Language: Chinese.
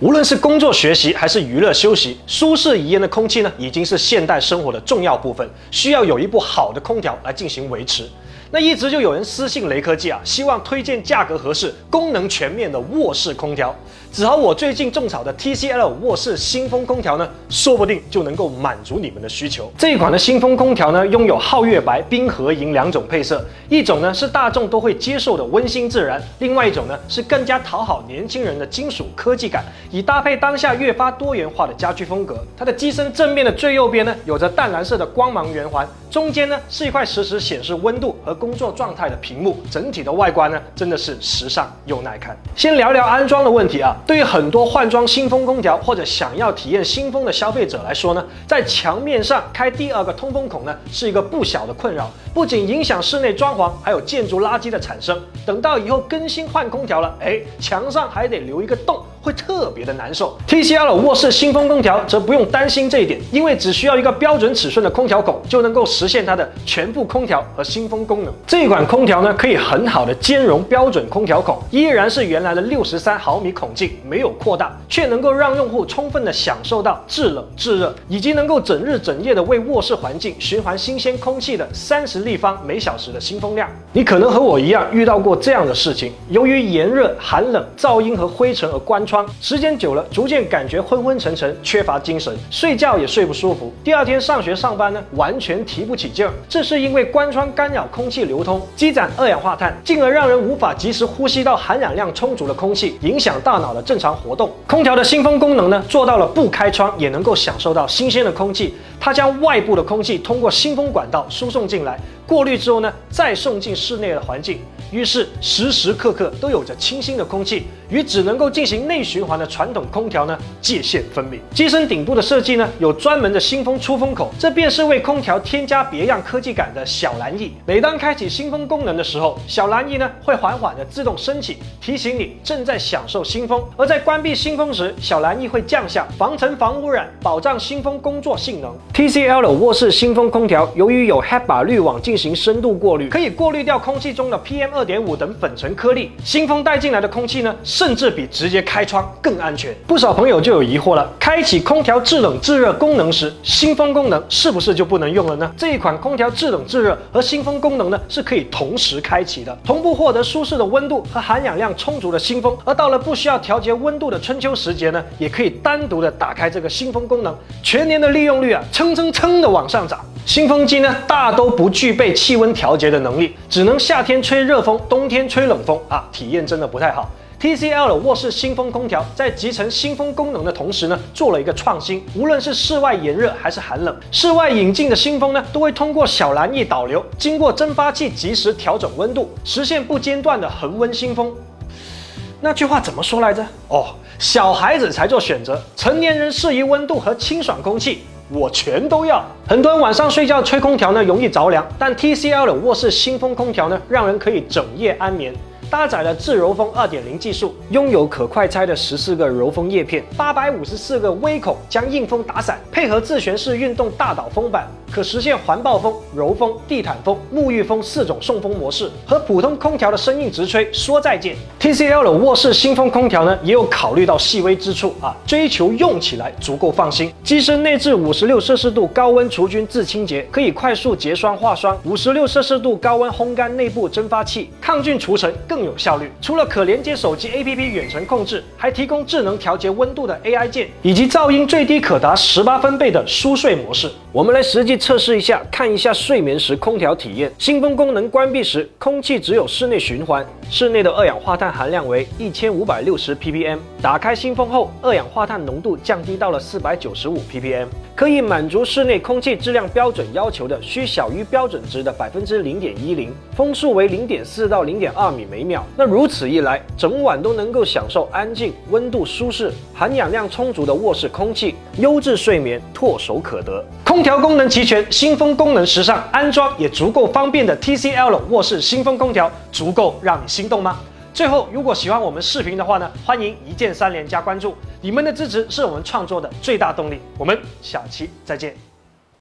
无论是工作学习还是娱乐休息，舒适宜人的空气呢，已经是现代生活的重要部分，需要有一部好的空调来进行维持。那一直就有人私信雷科技啊，希望推荐价格合适、功能全面的卧室空调。只好我最近种草的 TCL 卧室新风空调呢，说不定就能够满足你们的需求。这一款的新风空调呢，拥有皓月白、冰河银两种配色，一种呢是大众都会接受的温馨自然，另外一种呢是更加讨好年轻人的金属科技感，以搭配当下越发多元化的家居风格。它的机身正面的最右边呢，有着淡蓝色的光芒圆环，中间呢是一块实时显示温度和工作状态的屏幕，整体的外观呢真的是时尚又耐看。先聊聊安装的问题啊。对于很多换装新风空调或者想要体验新风的消费者来说呢，在墙面上开第二个通风孔呢，是一个不小的困扰，不仅影响室内装潢，还有建筑垃圾的产生。等到以后更新换空调了，哎，墙上还得留一个洞。会特别的难受。TCL 卧室新风空调则不用担心这一点，因为只需要一个标准尺寸的空调孔，就能够实现它的全部空调和新风功能。这款空调呢，可以很好的兼容标准空调孔，依然是原来的六十三毫米孔径，没有扩大，却能够让用户充分的享受到制冷制热，以及能够整日整夜的为卧室环境循环新鲜空气的三十立方每小时的新风量。你可能和我一样遇到过这样的事情，由于炎热、寒冷、噪音和灰尘而关。窗时间久了，逐渐感觉昏昏沉沉，缺乏精神，睡觉也睡不舒服。第二天上学上班呢，完全提不起劲儿。这是因为关窗干扰空气流通，积攒二氧化碳，进而让人无法及时呼吸到含氧量充足的空气，影响大脑的正常活动。空调的新风功能呢，做到了不开窗也能够享受到新鲜的空气。它将外部的空气通过新风管道输送进来，过滤之后呢，再送进室内的环境。于是时时刻刻都有着清新的空气，与只能够进行内循环的传统空调呢界限分明。机身顶部的设计呢有专门的新风出风口，这便是为空调添加别样科技感的小蓝翼。每当开启新风功能的时候，小蓝翼呢会缓缓的自动升起，提醒你正在享受新风。而在关闭新风时，小蓝翼会降下，防尘防污染，保障新风工作性能。TCL 的卧室新风空调由于有 HEPA 滤网进行深度过滤，可以过滤掉空气中的 PM 二二点五等粉尘颗粒。新风带进来的空气呢，甚至比直接开窗更安全。不少朋友就有疑惑了：开启空调制冷制热功能时，新风功能是不是就不能用了呢？这一款空调制冷制热和新风功能呢，是可以同时开启的，同步获得舒适的温度和含氧量充足的新风。而到了不需要调节温度的春秋时节呢，也可以单独的打开这个新风功能，全年的利用率啊，蹭蹭蹭的往上涨。新风机呢，大都不具备气温调节的能力，只能夏天吹热风，冬天吹冷风啊，体验真的不太好。TCL 的卧室新风空调在集成新风功能的同时呢，做了一个创新，无论是室外炎热还是寒冷，室外引进的新风呢，都会通过小蓝翼导流，经过蒸发器及时调整温度，实现不间断的恒温新风。那句话怎么说来着？哦，小孩子才做选择，成年人适宜温度和清爽空气。我全都要。很多人晚上睡觉吹空调呢，容易着凉，但 TCL 的卧室新风空调呢，让人可以整夜安眠。搭载了自柔风二点零技术，拥有可快拆的十四个柔风叶片，八百五十四个微孔将硬风打散，配合自旋式运动大导风板，可实现环抱风、柔风、地毯风、沐浴风四种送风模式，和普通空调的生硬直吹说再见。TCL 的卧室新风空调呢，也有考虑到细微之处啊，追求用起来足够放心。机身内置五十六摄氏度高温除菌自清洁，可以快速结霜化霜；五十六摄氏度高温烘干内部蒸发器，抗菌除尘更。更有效率。除了可连接手机 APP 远程控制，还提供智能调节温度的 AI 键，以及噪音最低可达十八分贝的舒睡模式。我们来实际测试一下，看一下睡眠时空调体验。新风功能关闭时，空气只有室内循环，室内的二氧化碳含量为一千五百六十 ppm。打开新风后，二氧化碳浓度降低到了四百九十五 ppm，可以满足室内空气质量标准要求的需小于标准值的百分之零点一零，风速为零点四到零点二米每秒。那如此一来，整晚都能够享受安静、温度舒适、含氧量充足的卧室空气，优质睡眠唾手可得。空调功能齐全，新风功能时尚，安装也足够方便的 TCL 卧室新风空调，足够让你心动吗？最后，如果喜欢我们视频的话呢，欢迎一键三连加关注，你们的支持是我们创作的最大动力。我们下期再见。